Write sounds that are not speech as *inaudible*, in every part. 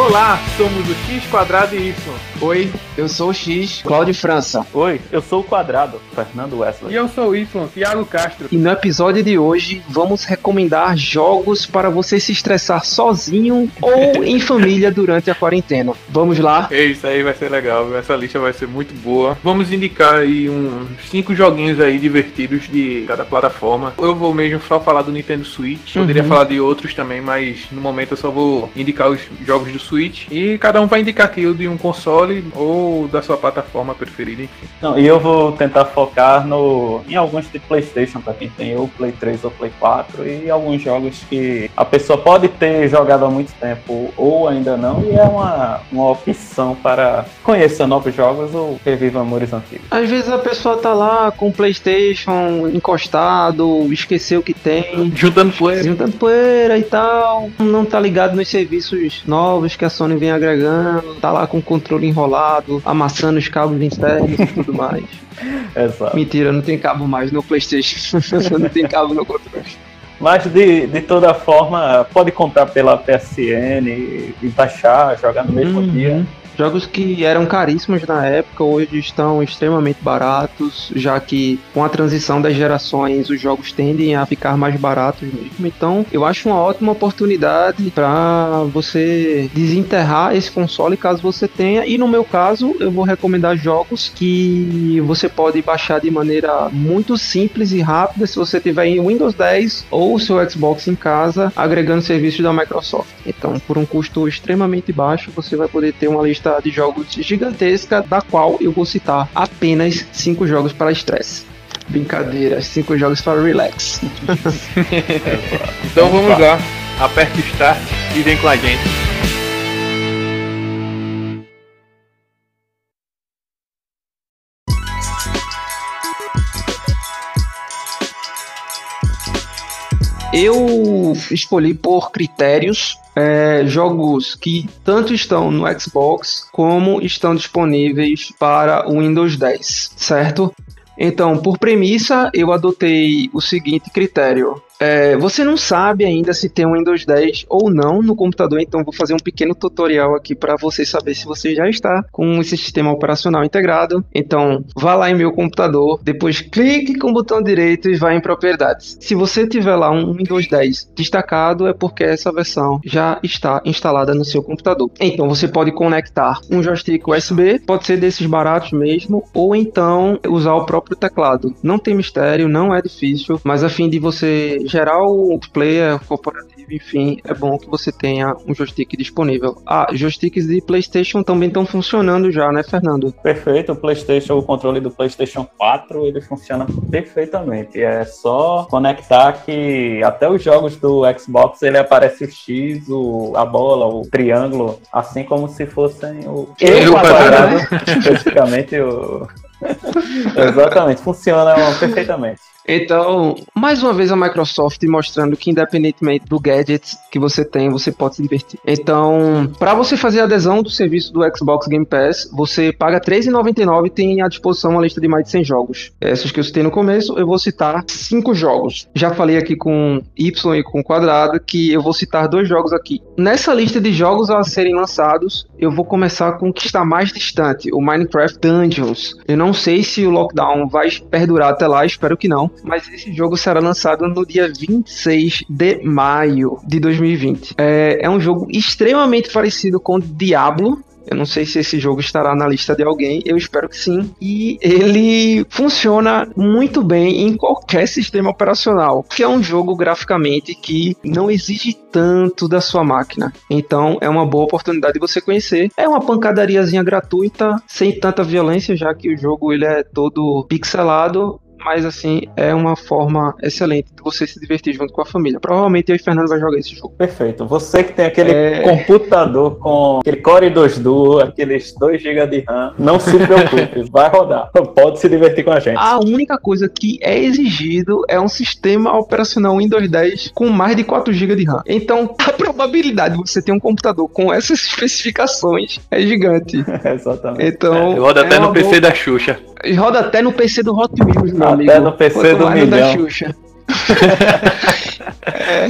Olá, somos o X Quadrado e Y. Oi, eu sou o X, Cláudio França. Oi, eu sou o Quadrado, Fernando Wesley. E eu sou o Y, Thiago Castro. E no episódio de hoje vamos recomendar jogos para você se estressar sozinho ou em família durante a quarentena. Vamos lá? É isso aí, vai ser legal. Essa lista vai ser muito boa. Vamos indicar aí uns cinco joguinhos aí divertidos de cada plataforma. Eu vou mesmo só falar do Nintendo Switch. Poderia Uhum. falar de outros também, mas no momento eu só vou indicar os jogos do Switch. E cada um vai indicar aquilo de um console ou da sua plataforma preferida, enfim. Não, e eu vou tentar focar no em alguns de PlayStation para quem tem ou Play 3 ou Play 4 e alguns jogos que a pessoa pode ter jogado há muito tempo ou ainda não e é uma, uma opção para conhecer novos jogos ou reviver amores antigos. Às vezes a pessoa tá lá com o PlayStation encostado, esqueceu o que tem. Juntando poeira. Juntando poeira e tal, não tá ligado nos serviços novos que a Sony vem agregando, tá lá com o controle enrolado, amassando os cabos internos e tudo mais. *laughs* Exato. Mentira, não tem cabo mais no PlayStation, *laughs* não tem cabo no controle. Mas de, de toda forma, pode comprar pela PSN e, e baixar, jogar no mesmo Uhum. dia. Jogos que eram caríssimos na época hoje estão extremamente baratos, já que com a transição das gerações os jogos tendem a ficar mais baratos mesmo. Então eu acho uma ótima oportunidade para você desenterrar esse console caso você tenha. E no meu caso eu vou recomendar jogos que você pode baixar de maneira muito simples e rápida se você tiver em Windows 10 ou seu Xbox em casa, agregando serviços da Microsoft. Então por um custo extremamente baixo você vai poder ter uma lista de jogos gigantesca, da qual eu vou citar apenas cinco jogos para estresse. Brincadeira, cinco jogos para relax. *laughs* Então vamos lá. Aperte o start e vem com a gente. Eu escolhi por critérios é, jogos que tanto estão no Xbox como estão disponíveis para o Windows 10, certo? Então, por premissa, eu adotei o seguinte critério. É, você não sabe ainda se tem um Windows 10 ou não no computador, então vou fazer um pequeno tutorial aqui para você saber se você já está com esse sistema operacional integrado. Então, vá lá em meu computador, depois clique com o botão direito e vá em propriedades. Se você tiver lá um Windows 10 destacado, é porque essa versão já está instalada no seu computador. Então, você pode conectar um joystick USB, pode ser desses baratos mesmo, ou então usar o próprio teclado. Não tem mistério, não é difícil, mas a fim de você gerar o player corporativo, enfim, é bom que você tenha um joystick disponível. Ah, joysticks de PlayStation também estão funcionando já, né, Fernando? Perfeito, o PlayStation, o controle do PlayStation 4, ele funciona perfeitamente. É só conectar que até os jogos do Xbox ele aparece o X, o, a bola, o triângulo, assim como se fossem o, E quadrado. especificamente o *laughs* *laughs* Exatamente, funciona perfeitamente. Então, mais uma vez a Microsoft mostrando que independentemente do gadget que você tem, você pode se divertir. Então, para você fazer adesão do serviço do Xbox Game Pass, você paga R$ 3,99 e tem à disposição uma lista de mais de 100 jogos. Essas que eu citei no começo, eu vou citar cinco jogos. Já falei aqui com Y e com quadrado que eu vou citar dois jogos aqui. Nessa lista de jogos a serem lançados, eu vou começar com o que está mais distante, o Minecraft Dungeons. Eu não sei se o lockdown vai perdurar até lá, espero que não mas esse jogo será lançado no dia 26 de maio de 2020. É, é um jogo extremamente parecido com Diablo. Eu não sei se esse jogo estará na lista de alguém, eu espero que sim. E ele funciona muito bem em qualquer sistema operacional, que é um jogo graficamente que não exige tanto da sua máquina. Então é uma boa oportunidade de você conhecer. É uma pancadariazinha gratuita, sem tanta violência, já que o jogo ele é todo pixelado mas assim, é uma forma excelente de você se divertir junto com a família. Provavelmente eu e Fernando vai jogar esse jogo. Perfeito. Você que tem aquele É. computador com aquele Core 2 Duo, aqueles 2 GB de RAM, não se preocupe, *laughs* vai rodar. Pode se divertir com a gente. A única coisa que é exigido é um sistema operacional Windows 10 com mais de 4 GB de RAM. Então, *laughs* a probabilidade de você ter um computador com essas especificações é gigante. *laughs* Exatamente. Então, Roda até é no PC boa- da Xuxa. Roda até no PC do Hot Wheels, meu Até amigo. no PC do da milhão. Xuxa. *laughs* É.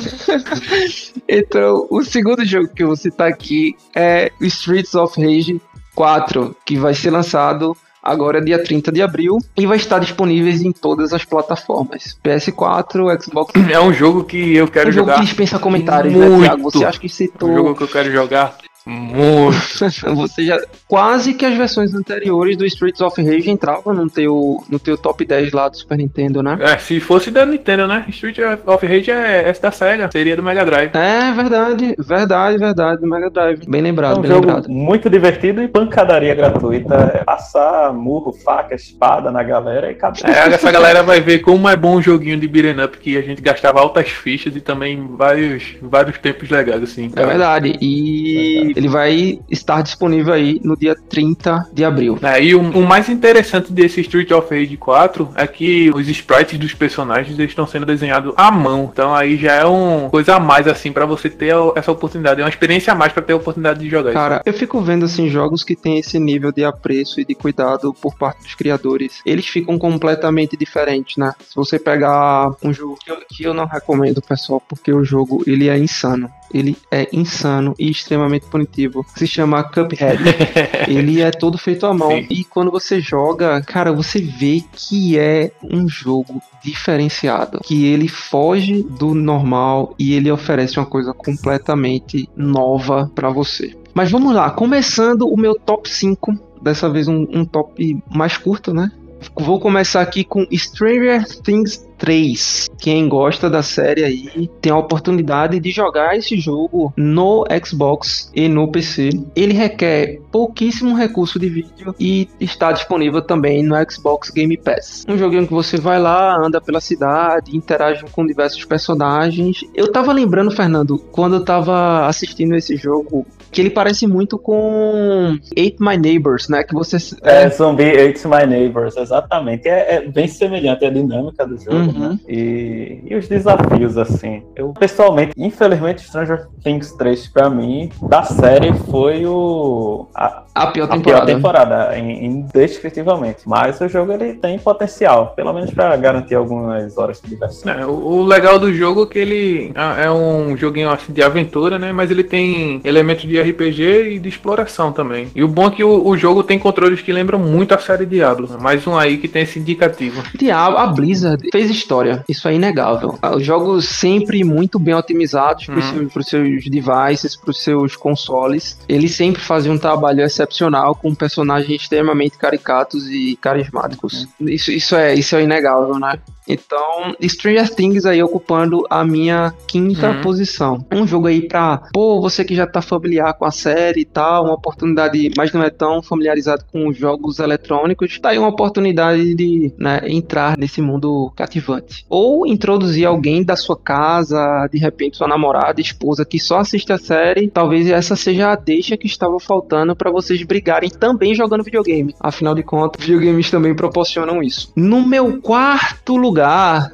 Então, o segundo jogo que eu vou citar aqui é Streets of Rage 4, que vai ser lançado agora dia 30 de abril e vai estar disponível em todas as plataformas. PS4, Xbox. É um jogo que eu quero um jogo jogar. que dispensa comentários, muito. né, Thiago? Você acha que citou. Um jogo que eu quero jogar muito. *laughs* Você já. Quase que as versões anteriores do Streets of Rage entravam no teu, no teu top 10 lá do Super Nintendo, né? É, se fosse da Nintendo, né? Street of Rage é essa da Sega, seria do Mega Drive. É verdade, verdade, verdade, do Mega Drive. Bem lembrado, É um bem jogo lembrado. muito divertido e pancadaria gratuita. É passar murro, faca, espada na galera e acabou. É, *laughs* essa galera vai ver como é bom um joguinho de beat'em up que a gente gastava altas fichas e também vários, vários tempos legais, assim. É verdade. E ele vai estar disponível aí no dia 30 de abril. É, e o, o mais interessante desse Street of Rage 4 é que os sprites dos personagens estão sendo desenhados à mão. Então aí já é uma coisa a mais assim pra você ter essa oportunidade. É uma experiência a mais pra ter a oportunidade de jogar Cara, eu fico vendo assim jogos que tem esse nível de apreço e de cuidado por parte dos criadores. Eles ficam completamente diferentes, né? Se você pegar um jogo que eu, que eu não recomendo, pessoal, porque o jogo ele é insano. Ele é insano e extremamente punitivo. Se chama Cuphead. *laughs* ele é todo feito à mão. Sim. E quando você joga, cara, você vê que é um jogo diferenciado. Que ele foge do normal e ele oferece uma coisa completamente nova pra você. Mas vamos lá, começando o meu top 5. Dessa vez um, um top mais curto, né? Vou começar aqui com Stranger Things 3. Quem gosta da série aí tem a oportunidade de jogar esse jogo no Xbox e no PC. Ele requer pouquíssimo recurso de vídeo e está disponível também no Xbox Game Pass. Um joguinho que você vai lá, anda pela cidade, interage com diversos personagens. Eu tava lembrando, Fernando, quando eu tava assistindo esse jogo, que ele parece muito com Eight My Neighbors, né? Que você É, Zombie It's My Neighbors, exatamente. É, é bem semelhante a dinâmica do jogo, Uhum. né? E, e os desafios, assim. Eu, pessoalmente, infelizmente, Stranger Things 3, pra mim, da série, foi o. A, a pior a pior temporada. temporada, in- indescritivelmente. Mas o jogo ele tem potencial, pelo menos pra garantir algumas horas de diversão. É, o, o legal do jogo é que ele é é um joguinho assim, de aventura, né? Mas ele tem elementos de RPG e de exploração também. E o bom é que o, o jogo tem controles que lembram muito a série Diablo. né? Mais um aí que tem esse indicativo. Diabo, a Blizzard fez história. Isso é inegável. Os jogos sempre muito bem otimizados para Hum. os seus devices, para os seus consoles. Eles sempre faziam um trabalho excepcional com personagens extremamente caricatos e carismáticos. Isso, isso, é, isso é inegável, né? Então, Stranger Things aí ocupando a minha quinta Uhum. posição. Um jogo aí pra, pô, você que já tá familiar com a série e tal, uma oportunidade, mas não é tão familiarizado com os jogos eletrônicos, tá aí uma oportunidade de né, entrar nesse mundo cativante. Ou introduzir alguém da sua casa, de repente sua namorada, esposa, que só assiste a série, talvez essa seja a deixa que estava faltando pra vocês brigarem também jogando videogame. Afinal de contas, videogames também proporcionam isso. No meu quarto lugar,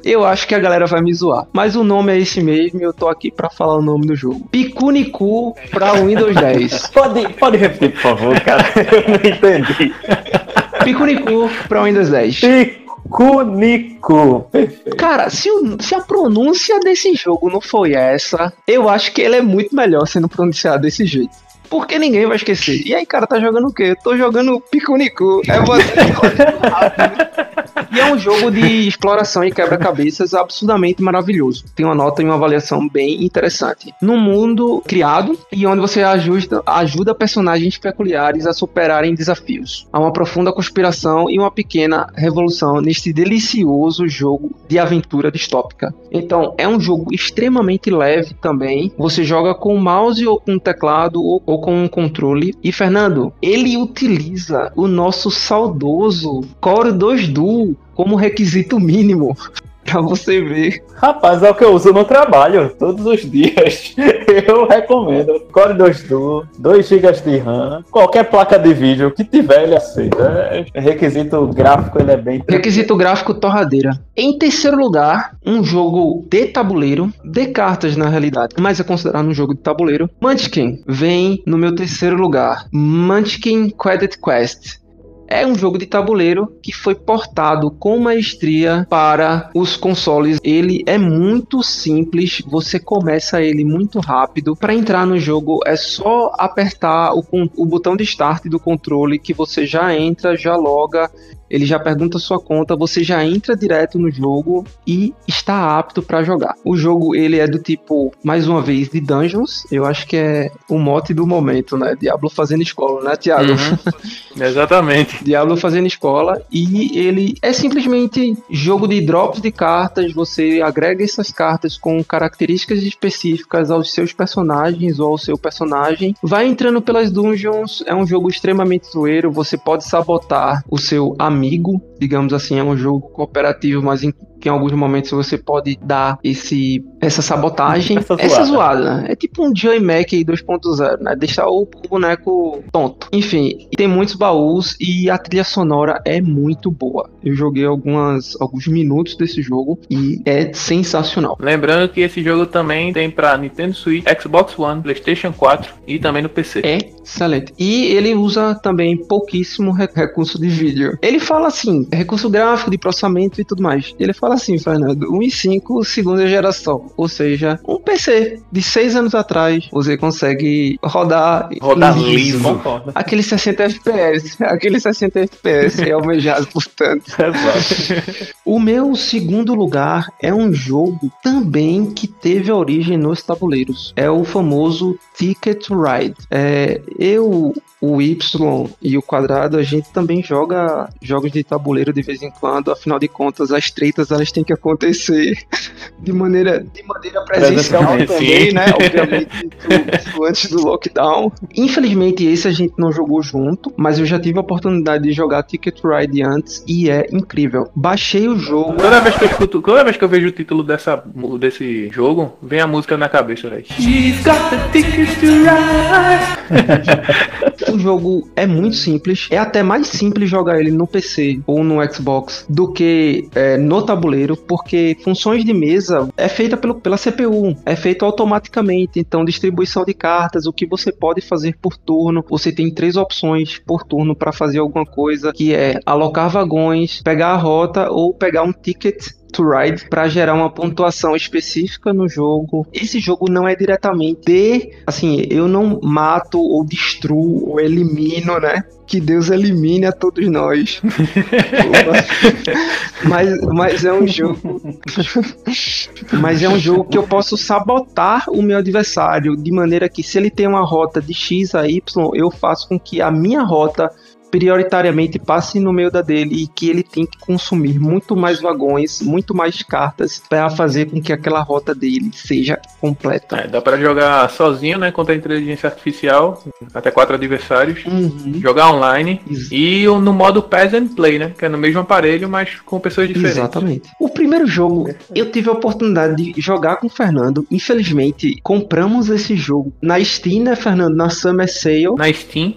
eu acho que a galera vai me zoar. Mas o nome é esse mesmo e eu tô aqui pra falar o nome do jogo. Picunicu pra Windows *laughs* 10. Pode, pode repetir, por favor, cara? *laughs* Eu não entendi. Picunicu pra Windows 10. Picunico. Perfeito. Cara, se, o- se a pronúncia desse jogo não foi essa, eu acho que ele é muito melhor sendo pronunciado desse jeito. Porque ninguém vai esquecer. E aí, cara, tá jogando o quê? Tô jogando Picunicu. É você. *laughs* E é um jogo de exploração e quebra-cabeças absurdamente maravilhoso. Tem uma nota e uma avaliação bem interessante. Num mundo criado e onde você ajuda, ajuda personagens peculiares a superarem desafios. Há uma profunda conspiração e uma pequena revolução neste delicioso jogo de aventura distópica. Então, é um jogo extremamente leve também. Você joga com o mouse ou com o teclado ou, ou com um controle. E Fernando, ele utiliza o nosso saudoso Core 2 Duo como requisito mínimo *laughs* pra você ver. Rapaz, é o que eu uso no trabalho, todos os dias. *laughs* Eu recomendo. Core 2 Duo, 2 GB de RAM, qualquer placa de vídeo que tiver, ele aceita. É requisito gráfico, ele é bem. Requisito gráfico torradeira. Em terceiro lugar, um jogo de tabuleiro, de cartas na realidade, mas é considerado um jogo de tabuleiro. Munchkin vem no meu terceiro lugar. Munchkin Credit Quest. É um jogo de tabuleiro que foi portado com maestria para os consoles. Ele é muito simples, você começa ele muito rápido. Para entrar no jogo é só apertar o, o botão de start do controle que você já entra, já loga ele já pergunta sua conta, você já entra direto no jogo e está apto para jogar. O jogo ele é do tipo, mais uma vez, de dungeons. Eu acho que é o mote do momento, né? Diablo fazendo escola, né, Thiago? Uhum. *laughs* Exatamente. Diablo fazendo escola e ele é simplesmente jogo de drops de cartas. Você agrega essas cartas com características específicas aos seus personagens ou ao seu personagem. Vai entrando pelas dungeons. É um jogo extremamente zoeiro. Você pode sabotar o seu amigo amigo, digamos assim, é um jogo cooperativo, mas em em alguns momentos você pode dar esse essa sabotagem, essa zoada, essa zoada né? É tipo um Joy Mac 2.0, né? Deixar o boneco tonto. Enfim, tem muitos baús e a trilha sonora é muito boa. Eu joguei algumas alguns minutos desse jogo e é sensacional. Lembrando que esse jogo também tem para Nintendo Switch, Xbox One, PlayStation 4 e também no PC. É excelente. E ele usa também pouquíssimo recurso de vídeo. Ele fala assim, recurso gráfico, de processamento e tudo mais. Ele fala assim, Fernando, 1.5 segunda geração. Ou seja, um PC de 6 anos atrás, você consegue rodar. Rodar liso. Aquele 60 FPS. *laughs* Aquele 60 FPS é almejado, portanto. *laughs* Exato. o meu segundo lugar é um jogo também que teve origem nos tabuleiros. É o famoso Ticket Ride. É, eu o Y e o quadrado, a gente também joga jogos de tabuleiro de vez em quando. Afinal de contas, as treitas elas têm que acontecer *laughs* de maneira, de maneira presencial também, né? Obviamente, antes do lockdown. Infelizmente, esse a gente não jogou junto, mas eu já tive a oportunidade de jogar Ticket Ride antes e é incrível. Baixei o jogo. Toda vez que eu escuto, toda vez que eu vejo o título dessa, desse jogo, vem a música na cabeça, velho. She's got the ticket to ride. *laughs* O jogo é muito simples. É até mais simples jogar ele no PC ou no Xbox do que é, no tabuleiro, porque funções de mesa é feita pelo, pela CPU, é feito automaticamente. Então, distribuição de cartas, o que você pode fazer por turno. Você tem três opções por turno para fazer alguma coisa, que é alocar vagões, pegar a rota ou pegar um ticket to Ride para gerar uma pontuação específica no jogo. Esse jogo não é diretamente de, assim, eu não mato ou destruo ou elimino, né? Que Deus elimine a todos nós. *laughs* mas, mas é um jogo. mas é um jogo que eu posso sabotar o meu adversário de maneira que se ele tem uma rota de X a Y, eu faço com que a minha rota prioritariamente passe no meio da dele e que ele tem que consumir muito mais vagões, muito mais cartas para fazer com que aquela rota dele seja completa. É, dá para jogar sozinho, né, contra a inteligência artificial, até quatro adversários, uhum. jogar online Ex e no modo Pass and Play, né, que é no mesmo aparelho, mas com pessoas diferentes. Exatamente. O primeiro jogo eu tive a oportunidade de jogar com o Fernando. Infelizmente, compramos esse jogo na Steam, né, Fernando, na Summer Sale. Na Steam.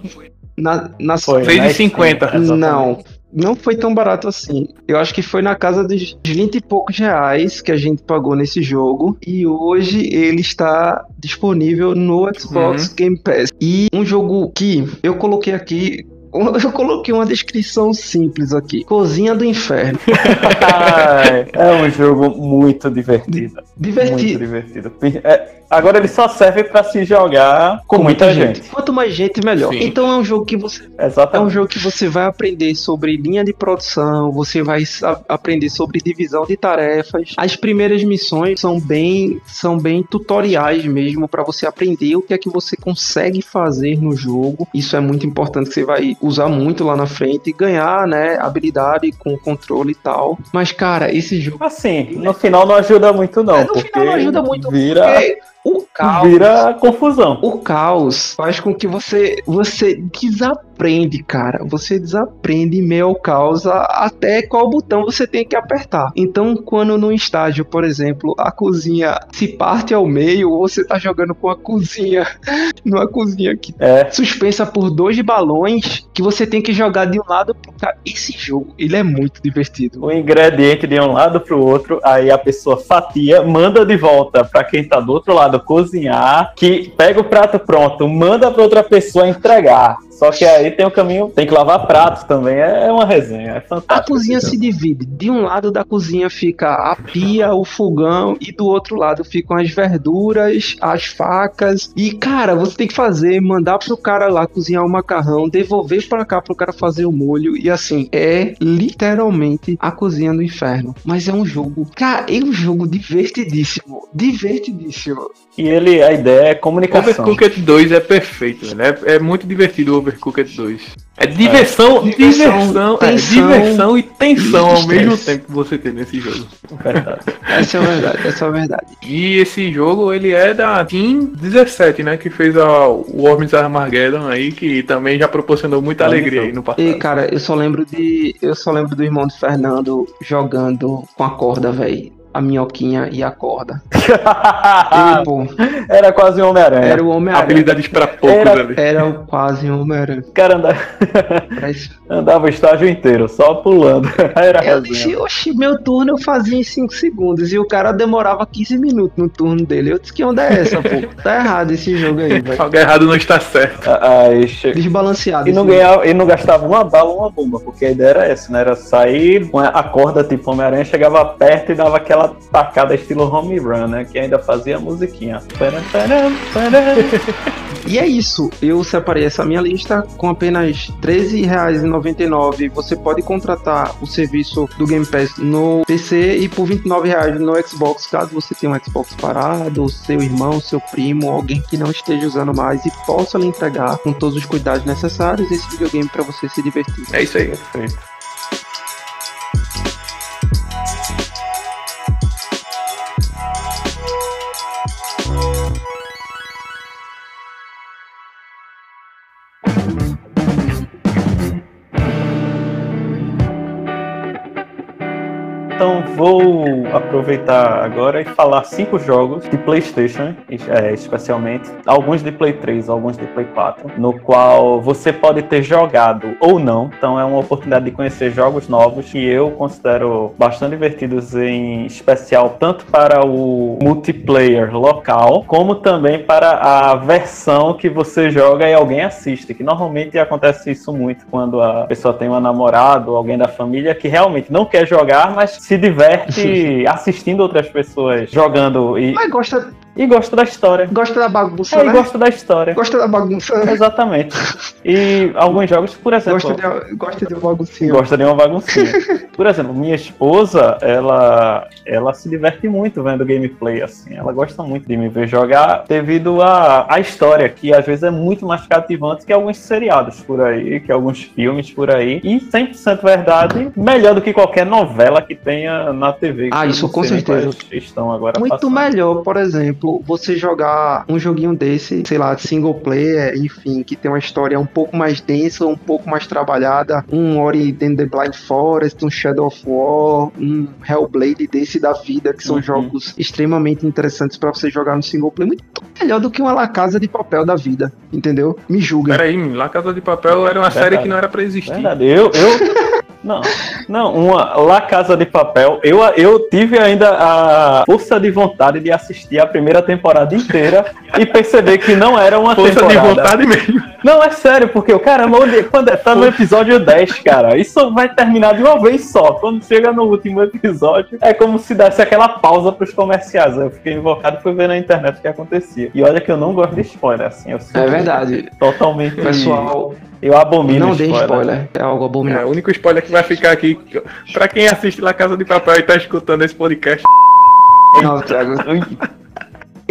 Na, na foi, 6,50. Não, não foi tão barato assim. Eu acho que foi na casa dos 20 e poucos reais que a gente pagou nesse jogo. E hoje ele está disponível no Xbox uhum. Game Pass. E um jogo que eu coloquei aqui *laughs* Eu coloquei uma descrição simples aqui. Cozinha do Inferno. *laughs* é um jogo muito divertido. Divertido. Muito divertido. É, agora ele só serve para se jogar com, com muita, muita gente. gente. Quanto mais gente, melhor. Sim. Então é um jogo que você Exatamente. é um jogo que você vai aprender sobre linha de produção, você vai aprender sobre divisão de tarefas. As primeiras missões são bem são bem tutoriais mesmo para você aprender o que é que você consegue fazer no jogo. Isso é muito importante que você vai usar muito lá na frente e ganhar, né, habilidade com controle e tal. Mas, cara, esse jogo. Assim, no final não ajuda muito, não. É, no final não ajuda muito, vira. Porque o caos. Vira confusão. O caos faz com que você, você desaprende, cara. Você desaprende em meio ao caos até qual botão você tem que apertar. Então, quando no estágio, por exemplo, a cozinha se parte ao meio, ou você tá jogando com a cozinha, *laughs* numa cozinha que é suspensa por dois balões, que você tem que jogar de um lado pro outro. Esse jogo, ele é muito divertido. O ingrediente de um lado pro outro, aí a pessoa fatia, manda de volta para quem tá do outro lado cozinhar, que pega o prato pronto, manda para outra pessoa entregar. Só que aí tem o caminho, tem que lavar pratos também. É uma resenha, é fantástico. A cozinha se divide. De um lado da cozinha fica a pia, o fogão, e do outro lado ficam as verduras, as facas. E, cara, você tem que fazer, mandar pro cara lá cozinhar o macarrão, devolver pra cá pro cara fazer o molho. E assim, é literalmente a cozinha do inferno. Mas é um jogo, cara, é um jogo divertidíssimo. Divertidíssimo. E ele, a ideia é comunicação. Overcooked 2 é perfeito, né? É muito divertido o Overcooked 2. É diversão, é. diversão, é, diversão e tensão ao mesmo tempo que você tem nesse jogo. Verdade. essa é a verdade, essa é a verdade. E esse jogo, ele é da Team 17, né? Que fez a, o Worms Armageddon aí, que também já proporcionou muita alegria aí no passado. E, cara, eu só lembro de. Eu só lembro do irmão de Fernando jogando com a corda, velho a minhoquinha e a corda. *laughs* pô, era quase um Homem-Aranha. Era o Homem-Aranha. Habilidades pra poucos era, ali. Era quase um Homem-Aranha. O cara andava... *laughs* andava o estágio inteiro, só pulando. *laughs* Era eu disse, oxi, meu turno eu fazia em 5 segundos. E o cara demorava 15 minutos no turno dele. Eu disse, que onda é essa, pô? Tá errado esse jogo aí, velho. Algo errado não está certo. Aí, che... Desbalanceado. E não, ganhava, e não gastava uma bala, uma bomba, porque a ideia era essa, né? Era sair com a corda tipo Homem-Aranha, chegava perto e dava aquela tacada estilo home run, né? Que ainda fazia a musiquinha. *laughs* e é isso. Eu separei essa minha lista com apenas R$13,99. Você pode contratar o serviço do Game Pass no PC e por R$29,00 no Xbox, caso você tenha um Xbox parado, seu irmão, seu primo, alguém que não esteja usando mais e possa lhe entregar com todos os cuidados necessários esse videogame para você se divertir. É isso aí. Perfeito. Vou aproveitar agora e falar cinco jogos de PlayStation, é, especialmente alguns de Play 3, alguns de Play 4, no qual você pode ter jogado ou não. Então é uma oportunidade de conhecer jogos novos que eu considero bastante divertidos, em especial tanto para o multiplayer local, como também para a versão que você joga e alguém assiste. Que normalmente acontece isso muito quando a pessoa tem um namorado alguém da família que realmente não quer jogar, mas se diverte assistindo outras pessoas jogando e. Mas gosta, e gosta da história. Gosta da bagunça, é, né? E gosta da história. Gosta da bagunça. Exatamente. E alguns jogos, por exemplo... Gosta de, gosta de uma baguncinha. Gosta de uma baguncinha. *laughs* por exemplo, minha esposa, ela, ela se diverte muito vendo gameplay, assim. Ela gosta muito de me ver jogar devido à a, a história, que às vezes é muito mais cativante que alguns seriados por aí, que alguns filmes por aí. E 100% verdade, melhor do que qualquer novela que tenha na TV. Ah, isso com certeza. Estão agora muito passando. melhor, por exemplo, exemplo, você jogar um joguinho desse, sei lá, de single player, enfim, que tem uma história um pouco mais densa, um pouco mais trabalhada, um Ori and the Blind Forest, um Shadow of War, um Hellblade desse da vida, que são uhum. jogos extremamente interessantes para você jogar no single player, muito melhor do que uma La Casa de Papel da vida, entendeu? Me julga. Peraí, La Casa de Papel era uma Verdade. série que não era para existir. Verdade. Eu, eu, Não, não, uma La Casa de Papel. Eu, eu tive ainda a força de vontade de assistir a primeira temporada inteira e perceber que não era uma força temporada. Força de vontade mesmo. Não, é sério, porque o cara, quando é, tá no episódio 10, cara, isso vai terminar de uma vez só. Quando chega no último episódio, é como se desse aquela pausa pros comerciais. Eu fiquei invocado e fui ver na internet o que acontecia. E olha que eu não gosto de spoiler, assim. é verdade. Totalmente. Pessoal. Eu abomino Não dê spoiler. É algo abominável. É, o único spoiler que vai ficar aqui, pra quem assiste La Casa de Papel e tá escutando esse podcast. Não, Thiago.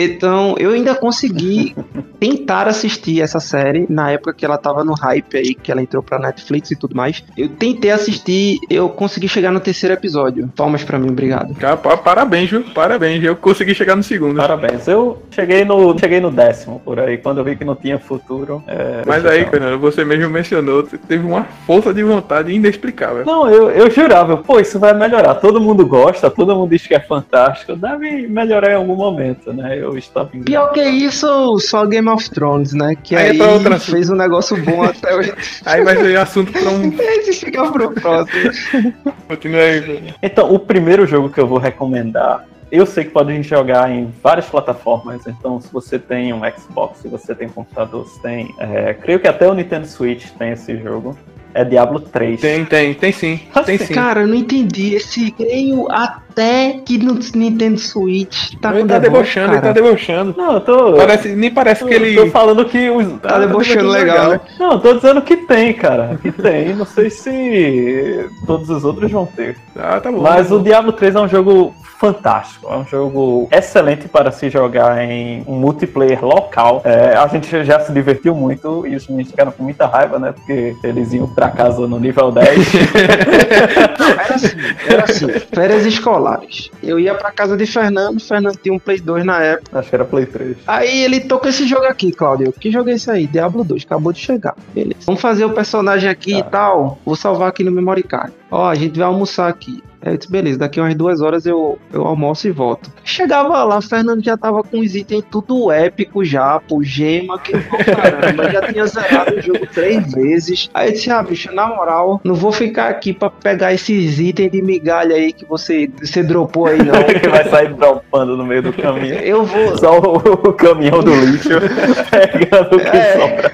Então, eu ainda consegui tentar assistir essa série na época que ela tava no hype aí, que ela entrou pra Netflix e tudo mais. Eu tentei assistir, eu consegui chegar no terceiro episódio. Palmas pra mim, obrigado. Cara, parabéns, viu? Parabéns. Eu consegui chegar no segundo. Parabéns. Eu cheguei no, cheguei no décimo por aí, quando eu vi que não tinha futuro. É, Mas aí, Fernando, você mesmo mencionou, você teve uma força de vontade inexplicável. Não, eu, eu jurava, pô, isso vai melhorar. Todo mundo gosta, todo mundo diz que é fantástico. Deve melhorar em algum momento, né? Eu eu estava enganado. Pior que isso, só Game of Thrones, né? Que aí, aí outra... fez um negócio bom até hoje. *laughs* Aí vai ser assunto para um. *laughs* Esse fica pro próximo. Continua aí, velho. Então, o primeiro jogo que eu vou recomendar eu sei que pode jogar em várias plataformas, então se você tem um Xbox, se você tem um computador, se tem. É, creio que até o Nintendo Switch tem esse jogo. É Diablo 3. Tem, tem, tem sim. Tem sim. Cara, eu não entendi. Esse creio até que no Nintendo Switch tá ele com tá debochando, ele tá cara. debochando. Não, eu tô. Parece, nem parece que ele. Tô falando que os. Tá debochando legal, né? Não, eu tô dizendo que tem, cara. Que tem. Não sei se todos os outros vão ter. Ah, tá bom. Mas o Diablo 3 é um jogo fantástico. É um jogo excelente para se jogar em um multiplayer local. É, a gente já se divertiu muito e os meninos ficaram com muita raiva, né? Porque eles iam pra casa no nível 10. *laughs* Era assim, era assim. Férias escolares. Eu ia pra casa de Fernando, Fernando tinha um Play 2 na época. Acho que era Play 3. Aí ele tocou esse jogo aqui, Claudio. Que jogo é esse aí? Diablo 2, acabou de chegar. Beleza. Vamos fazer o personagem aqui e tal. Vou salvar aqui no memory card. Ó, a gente vai almoçar aqui. Aí eu disse, beleza, daqui umas duas horas eu, eu almoço e volto. Chegava lá, o Fernando já tava com os itens tudo épico já, pô, gema, que caramba, já tinha zerado o jogo três vezes. Aí eu disse, ah, bicho, na moral, não vou ficar aqui pra pegar esses itens de migalha aí que você, você dropou aí, não. *laughs* que vai sair dropando no meio do caminho. Eu vou, Só o, o caminhão do lixo *laughs* pegando o que É. sobra.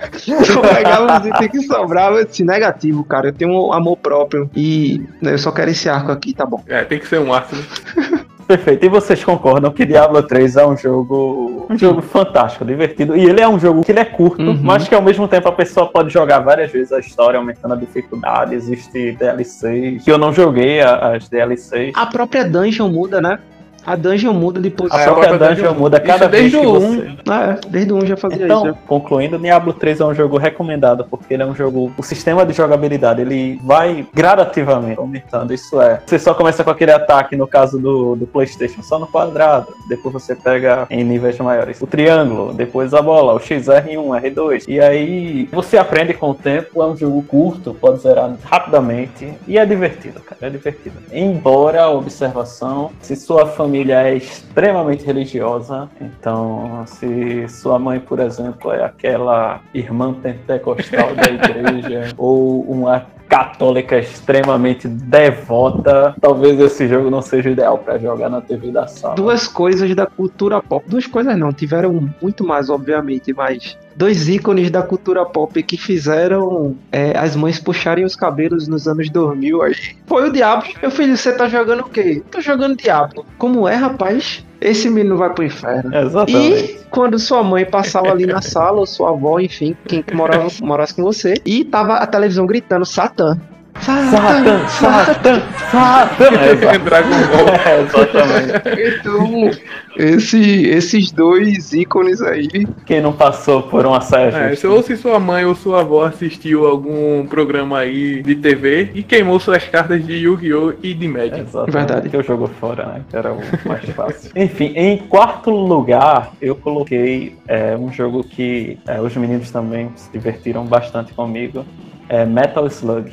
Eu pegava os itens que sobravam, eu disse, negativo, cara. Eu tenho um amor próprio. E né, eu só quero esse arco aqui, tá bom. É, tem que ser um arco. né? *laughs* Perfeito. E vocês concordam que Diablo 3 é um jogo, um jogo fantástico, divertido. E ele é um jogo que ele é curto, Uhum. mas que ao mesmo tempo a pessoa pode jogar várias vezes a história, aumentando a dificuldade. Existe DLCs, que eu não joguei a- as DLCs. A própria dungeon muda, né? A dungeon muda depois. A É, própria a própria dungeon dungeon- muda cada isso vez desde que o você... Ah, é, desde o 1 já fazia Então, isso. concluindo, Diablo 3 é um jogo recomendado porque ele é um jogo. O sistema de jogabilidade ele vai gradativamente aumentando. Isso é, você só começa com aquele ataque, no caso do, do PlayStation, só no quadrado. Depois você pega em níveis maiores o triângulo, depois a bola, o XR1, R2. E aí você aprende com o tempo. É um jogo curto, pode zerar rapidamente. E é divertido, cara. É divertido. Embora a observação, se sua família é extremamente religiosa, então se sua mãe, por exemplo, é aquela irmã pentecostal da igreja *laughs* ou uma católica extremamente devota, talvez esse jogo não seja ideal pra jogar na TV da sala. Duas coisas da cultura pop. Duas coisas não, tiveram muito mais, obviamente, mas. Dois ícones da cultura pop que fizeram é, as mães puxarem os cabelos nos anos 2000 aí. Foi o Diablo. Meu filho, você tá jogando o quê? Tô jogando Diablo. Como é, rapaz? Esse menino vai pro inferno. Exatamente. E quando sua mãe passava ali na sala, ou sua avó, enfim, quem que morava, morasse com você, e tava a televisão gritando Satã. Satã, Satã, Satã! Dragon Ball. *laughs* É, exatamente. Então, esse, esses dois ícones aí. Quem não passou por uma saia É, justa? ou se sua mãe ou sua avó assistiu algum programa aí de TV e queimou suas cartas de Yu-Gi-Oh! e de Magic. Exatamente, Verdade. que eu jogo fora, né? Que era o mais fácil. *laughs* Enfim, em quarto lugar, eu coloquei é, um jogo que é, os meninos também se divertiram bastante comigo. É Metal Slug.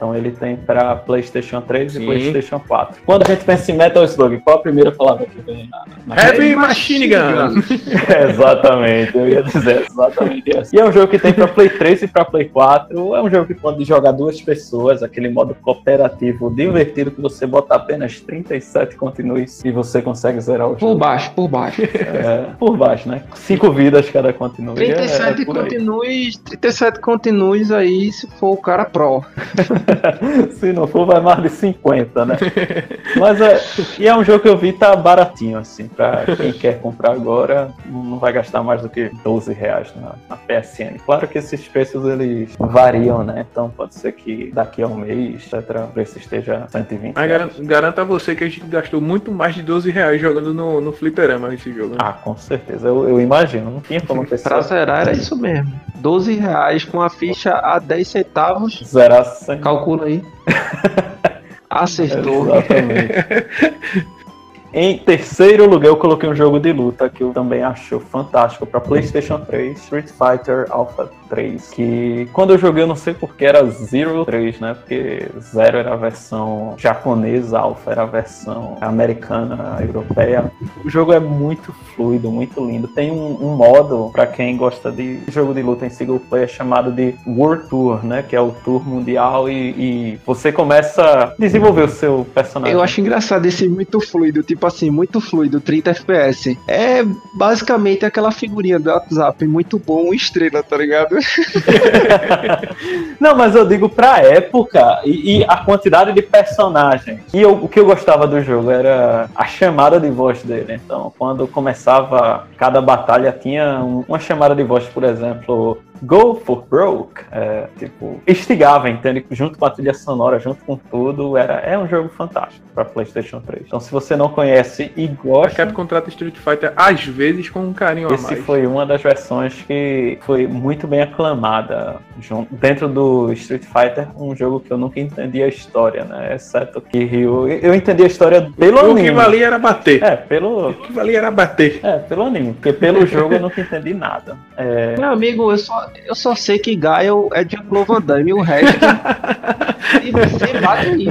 Então ele tem para PlayStation 3 Sim. e PlayStation 4. Quando a gente pensa em Metal Slug, qual a primeira palavra que vem na, na Heavy Machine Gun! *laughs* exatamente, eu ia dizer exatamente isso. E é um jogo que tem pra Play 3 e pra Play 4. É um jogo que pode jogar duas pessoas, aquele modo cooperativo divertido que você bota apenas 37 continues e você consegue zerar o Por jogo. baixo, por baixo. É, por baixo, né? Cinco vidas cada continue. é- 37 é por aí. continues, 37 continues aí se for o cara pro. *laughs* *laughs* Se não for, vai mais de 50, né? Mas é. E é um jogo que eu vi tá baratinho, assim, pra quem quer comprar agora, não vai gastar mais do que 12 reais na, na PSN. Claro que esses preços eles variam, né? Então pode ser que daqui a um mês, etc., o preço esteja 120. Mas reais. garan- garanto a você que a gente gastou muito mais de 12 reais jogando no, no fliperama esse jogo. né? Ah, com certeza, eu, eu imagino. Não tinha como Pra pensar. zerar era isso mesmo. 12 reais com a ficha a 10 centavos. Zerar sem. Calcula aí. *laughs* Acertou. Exatamente. Em terceiro lugar, eu coloquei um jogo de luta que eu também acho fantástico para PlayStation 3, Street Fighter Alpha 3, que quando eu joguei eu não sei porque era Zero 3, né? Porque Zero era a versão japonesa, Alpha era a versão americana, europeia. O jogo é muito fluido, muito lindo. Tem um, um modo, para quem gosta de jogo de luta em single player, chamado de World Tour, né? Que é o tour mundial e, e você começa a desenvolver o seu personagem. Eu acho engraçado esse muito fluido, tipo assim, muito fluido, 30 FPS. É basicamente aquela figurinha do WhatsApp, muito bom, estrela, tá ligado? *laughs* Não, mas eu digo pra época e, e a quantidade de personagens. E eu, o que eu gostava do jogo era a chamada de voz dele. Então, quando começava cada batalha, tinha um, uma chamada de voz, por exemplo, Go for Broke, é, tipo, instigava, entende? Junto com a trilha sonora, junto com tudo, era, é um jogo fantástico para PlayStation 3. Então, se você não conhece e gosta. A Capcom trata Street Fighter às vezes com um carinho esse a mais. foi uma das versões que foi muito bem aclamada junto, dentro do Street Fighter, um jogo que eu nunca entendi a história, né? Exceto que Ryu. Eu entendi a história pelo o anime. que valia era bater. É, pelo. O que valia era bater. É, pelo anime, porque pelo *laughs* jogo eu nunca entendi nada. É, Meu amigo, eu só, eu só sei que Gaio é de Van Damme, o resto. *laughs* e você bate aí.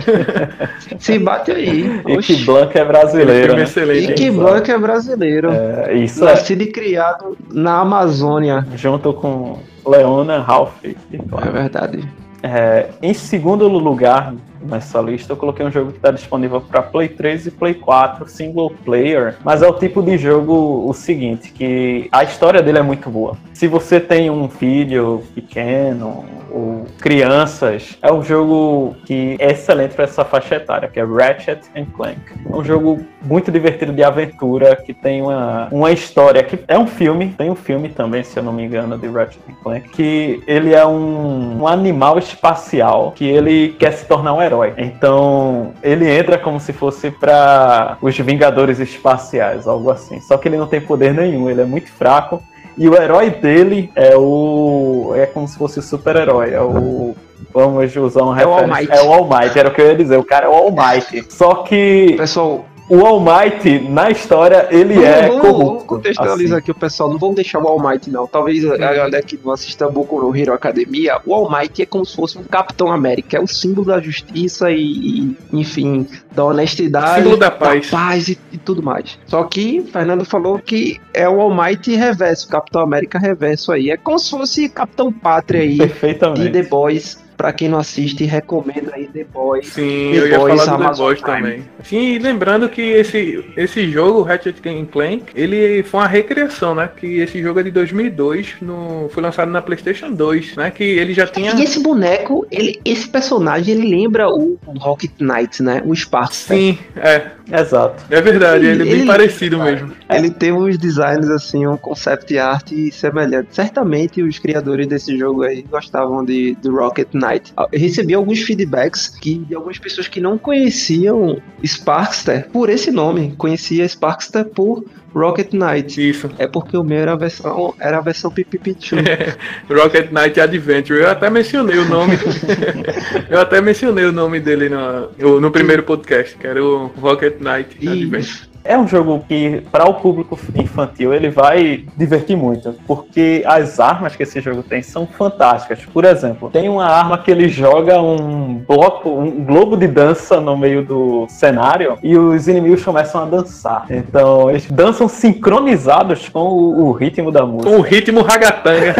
Se bate aí. e Oxi. que Blanca é brasileiro. Né? excelente. E que. Blanca é brasileiro. É, isso é Nascido e criado na Amazônia. junto com Leona, Ralph e É verdade. É, em segundo lugar nessa lista, eu coloquei um jogo que está disponível para Play 3 e Play 4, single player, mas é o tipo de jogo o seguinte, que a história dele é muito boa. Se você tem um filho pequeno ou crianças, é um jogo que é excelente para essa faixa etária, que é Ratchet and Clank. É um jogo muito divertido de aventura, que tem uma, uma história que é um filme, tem um filme também, se eu não me engano, de Ratchet and Clank, que ele é um, um animal espacial que ele quer se tornar um herói. Então, ele entra como se fosse para os Vingadores Espaciais, algo assim. Só que ele não tem poder nenhum, ele é muito fraco. E o herói dele é o. É como se fosse o super-herói. É o. Vamos usar um É o All referência- Might. É o All Might, era o que eu ia dizer. O cara é o All Might. Só que Pessoal, o All Might, na história, ele vamos, é vamos, corrupto. vamos contextualizar assim. aqui o pessoal. Não vamos deixar o All Might, não. Talvez a a galera que não assista Boku no Hero Academia, o All Might é como se fosse um Capitão América. É o símbolo da justiça e, e, enfim, da honestidade. Símbolo da paz. e, e tudo mais. Só que Fernando falou que é o All Might reverso, o Capitão América reverso aí. É como se fosse Capitão Pátria aí. Perfeitamente. E The Boys, pra quem não assiste, recomendo aí The Boys. Sim, The eu ia Boys, falar do The Boys Prime. também. Sim, e lembrando que esse, esse jogo, Ratchet Clank, ele foi uma recriação, né? Que esse jogo é de 2002, no, foi lançado na PlayStation 2, né? Que ele já tinha... E esse boneco, ele, esse personagem, ele lembra o Rocket Knight, né? O Sparks. Sim, é, Exato. é verdade, ele é bem Ele- parecido mesmo. Ele tem uns designs assim, um concept art semelhante. Certamente os criadores desse jogo aí gostavam de, do Rocket Knight. Eu recebi alguns feedbacks que, de algumas pessoas que não conheciam Sparkster por esse nome. Conhecia Sparkster por Rocket Knight. Isso. É porque o meu era a versão, era a versão Pipipichu. *laughs* Rocket Knight Adventure. Eu até mencionei o nome. *laughs* eu até mencionei o nome dele no, no primeiro podcast, que era o Rocket Knight Adventure. É um jogo que, para o público infantil, ele vai divertir muito, porque as armas que esse jogo tem são fantásticas. Por exemplo, tem uma arma que ele joga um bloco, um globo de dança no meio do cenário e os inimigos começam a dançar. Então, eles dançam sincronizados com o, o ritmo da música. Com o ritmo ragatanga.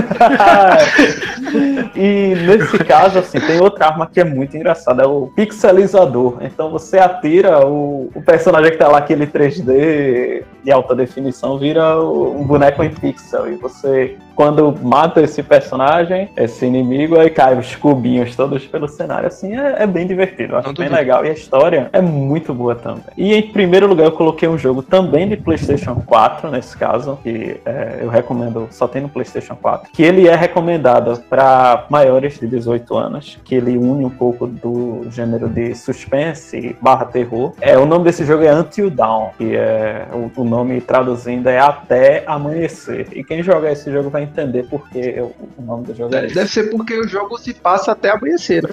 *laughs* e nesse caso, assim, tem outra arma que é muito engraçada, é o pixelizador. Então você atira o, o personagem que tá lá, aquele 3D de alta definição, vira um boneco em pixel. E você, quando mata esse personagem, esse inimigo, aí cai os cubinhos todos pelo cenário. Assim, é, é bem divertido, acho bem legal. E a história é muito boa também. E em primeiro lugar, eu coloquei um jogo também de PlayStation 4, nesse caso, que é, eu recomendo, só tem no PlayStation 4, que ele é recomendado para maiores de 18 anos, que ele une um pouco do gênero de suspense barra terror. É, o nome desse jogo é Until Dawn. Que é o, o, nome traduzindo é Até Amanhecer. E quem jogar esse jogo vai entender porque o, o nome do jogo é Deve ser porque o jogo se passa até amanhecer. Né?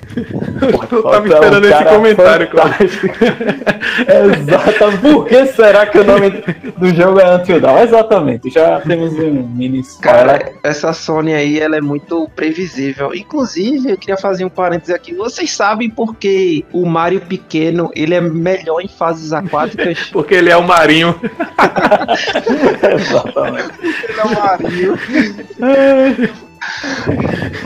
Eu tava esperando esse comentário, *laughs* Exatamente. Por que será que o nome do jogo é Until Dawn? Exatamente. Já temos um mini Cara, essa Sony aí, ela é muito previsível. Inclusive, eu queria fazer um parênteses aqui. Vocês sabem por que o Mario pequeno, ele é melhor em fases aquáticas? *laughs* porque ele é o marinho. *laughs* Exatamente. Ele é o marinho. *laughs*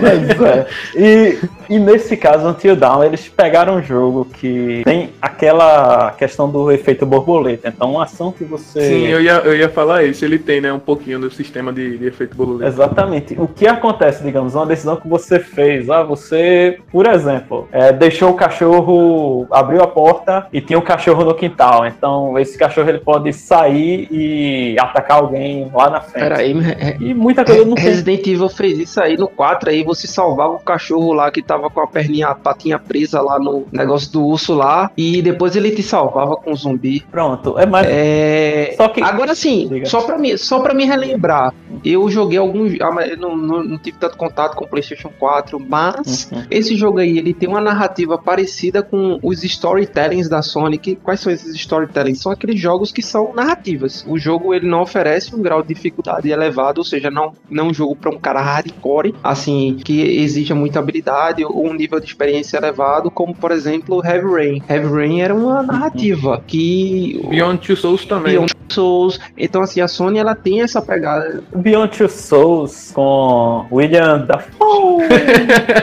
Mas é. E, e nesse caso, Until Dawn, eles pegaram um jogo que tem aquela questão do efeito borboleta. Então, uma ação que você. Sim, eu ia, eu ia falar isso. Ele tem, né, um pouquinho do sistema de, de efeito borboleta. Exatamente. O que acontece, digamos, uma decisão que você fez. Ah, você, por exemplo, é, deixou o cachorro, abriu a porta e tinha um cachorro no quintal. Então, esse cachorro ele pode sair e atacar alguém lá na frente. Peraí, e muita coisa não Resident Evil fez isso aí no 4 aí, você salvava o cachorro lá que tava com a perninha, a patinha presa lá no negócio do urso lá, e depois ele te salvava com o zumbi. Pronto, é mais. É... Só que... Agora sim, só pra, mim, só pra me relembrar, eu joguei alguns. Ah, não, não, não, tive tanto contato com o PlayStation 4, mas uhum. esse jogo aí ele tem uma narrativa parecida com os storytellings da Sonic. Quais são esses storytellings? São aqueles jogos que são narrativas. O jogo ele não oferece um grau de dificuldade elevado, ou seja, não, não é um jogo para um cara hardcore, assim, que exija muita habilidade ou um nível de experiência elevado, como por exemplo Heavy Rain. Heavy Rain era uma narrativa que. Beyond Two Souls também. Beyond Two Souls. Então, assim, a Sony ela tem essa pegada. Beyond Two Souls com William Dafoe.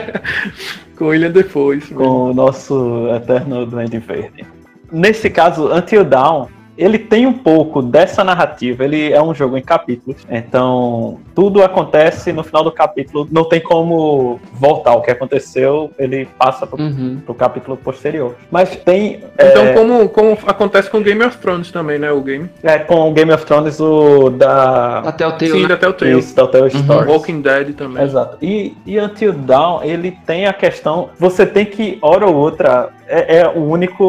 *laughs* com William isso Com o nosso eterno Duende Verde. Nesse caso, Until Dawn, ele tem um pouco dessa narrativa. Ele é um jogo em capítulos, então tudo acontece no final do capítulo. Não tem como voltar. O que aconteceu, ele passa pro, uhum. pro capítulo posterior. Mas tem. Então, é... como, como acontece com Game of Thrones também, né? O game. É, com Game of Thrones, o da. Da Telltale. Sim, né? da Telltale. Isso, Telltale uhum. Stories. Walking Dead também. Exato. E, e Until Dawn, ele tem a questão. Você tem que, hora ou outra, é, é, o único,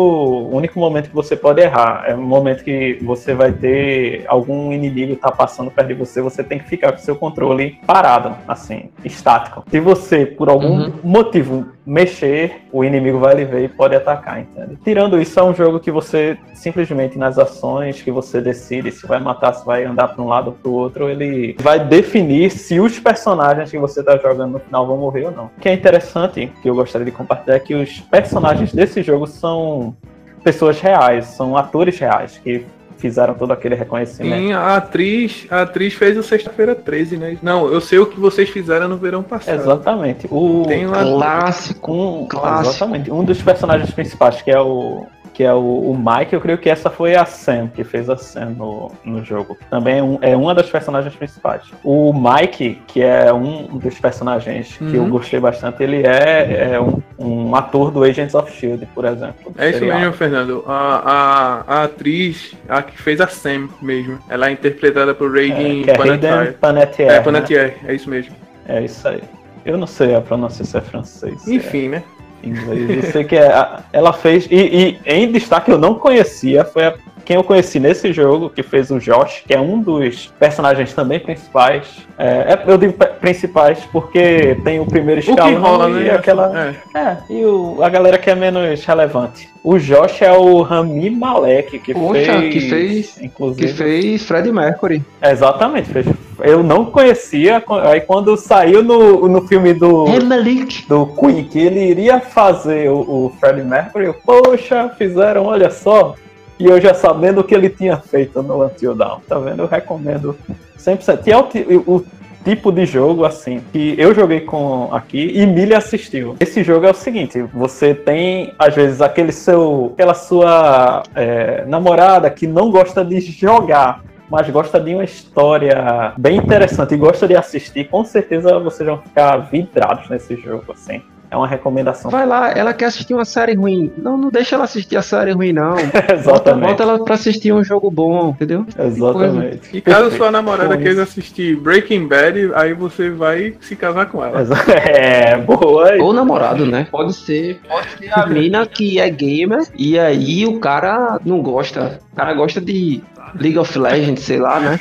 único momento que você pode errar. É o momento que você vai ter algum inimigo tá passando perto de você, você tem que ficar com seu controle parado, assim, estático. Se você, por algum uhum. motivo, mexer, o inimigo vai lhe ver e pode atacar, entende? Tirando isso, é um jogo que você simplesmente nas ações que você decide se vai matar, se vai andar para um lado ou para o outro, ele vai definir se os personagens que você está jogando no final vão morrer ou não. O que é interessante, que eu gostaria de compartilhar, é que os personagens desse jogo são pessoas reais, são atores reais que fizeram todo aquele reconhecimento. Sim, a atriz, a atriz fez o Sexta-feira 13, né? Não, eu sei o que vocês fizeram no verão passado. Exatamente. O Tem um clássico, um, clássico. Exatamente. Um dos personagens principais, que é o que é o, o, Mike, eu creio que essa foi a Sam que fez a Sam no, no jogo. Também é, um, é uma das personagens principais. O Mike, que é um dos personagens que eu uhum. gostei bastante, ele é, é um, um, ator do Agents of Shield, por exemplo. É isso mesmo, Fernando. A, a, a, atriz, a que fez a Sam mesmo, ela é interpretada por Reagan é, Panettiere. Panettiere. É, Panettiere, né? é isso mesmo. É isso aí. Eu não sei a pronúncia se é francês. Enfim, é. né? Inglês. Eu sei que é, ela fez. E, e, em destaque eu não conhecia, foi a, quem eu conheci nesse jogo, que fez o Josh, que é um dos personagens também principais. É, é eu digo principais porque tem o primeiro escalão o rola, e né? aquela. É. é, e o, a galera que é menos relevante. O Josh é o Rami Malek, que Poxa, fez. Que fez, inclusive... que fez Fred Mercury. Exatamente, fez eu não conhecia. Aí quando saiu no, no filme do, do Queen que ele iria fazer o, o Freddie Mercury, eu, poxa, fizeram, olha só. E eu já sabendo o que ele tinha feito no Until Dawn, tá vendo? Eu recomendo 100%. E é o, o tipo de jogo assim que eu joguei com aqui e Millie assistiu. Esse jogo é o seguinte: você tem às vezes aquele seu, aquela sua é, namorada que não gosta de jogar, mas gosta de uma história bem interessante e gosta de assistir, com certeza vocês vão ficar vidrados nesse jogo, assim. É uma recomendação. Vai lá, ela quer assistir uma série ruim. Não, não deixa ela assistir a série ruim, não. *laughs* Exatamente. Bota, bota ela pra assistir um jogo bom, entendeu? Exatamente. E caso sua namorada queira assistir Breaking Bad, aí você vai se casar com ela. *laughs* É, boa. Ou namorado, né? Pode ser, pode ser a *laughs* mina que é gamer e aí o cara não gosta. O cara gosta de League of Legends, sei lá, né?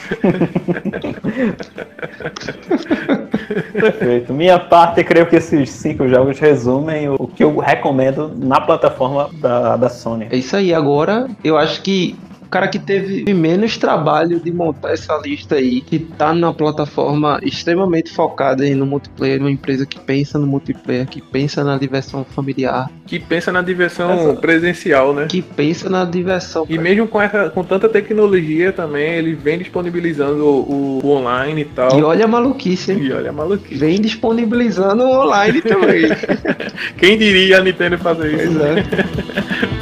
Perfeito. Minha parte, creio que esses cinco jogos resumem o que eu recomendo na plataforma da, da Sony. É isso aí. Agora, eu acho que cara que teve menos trabalho de montar essa lista aí, que tá numa plataforma extremamente focada aí no multiplayer, uma empresa que pensa no multiplayer, que pensa na diversão familiar, Que pensa na diversão presencial, né? que pensa na diversão. E mesmo com, essa, com tanta tecnologia também, ele vem disponibilizando o, o online e tal. E olha a maluquice, hein? E olha a maluquice. Vem disponibilizando online também. *laughs* Quem diria a Nintendo fazer isso? pois é. *laughs*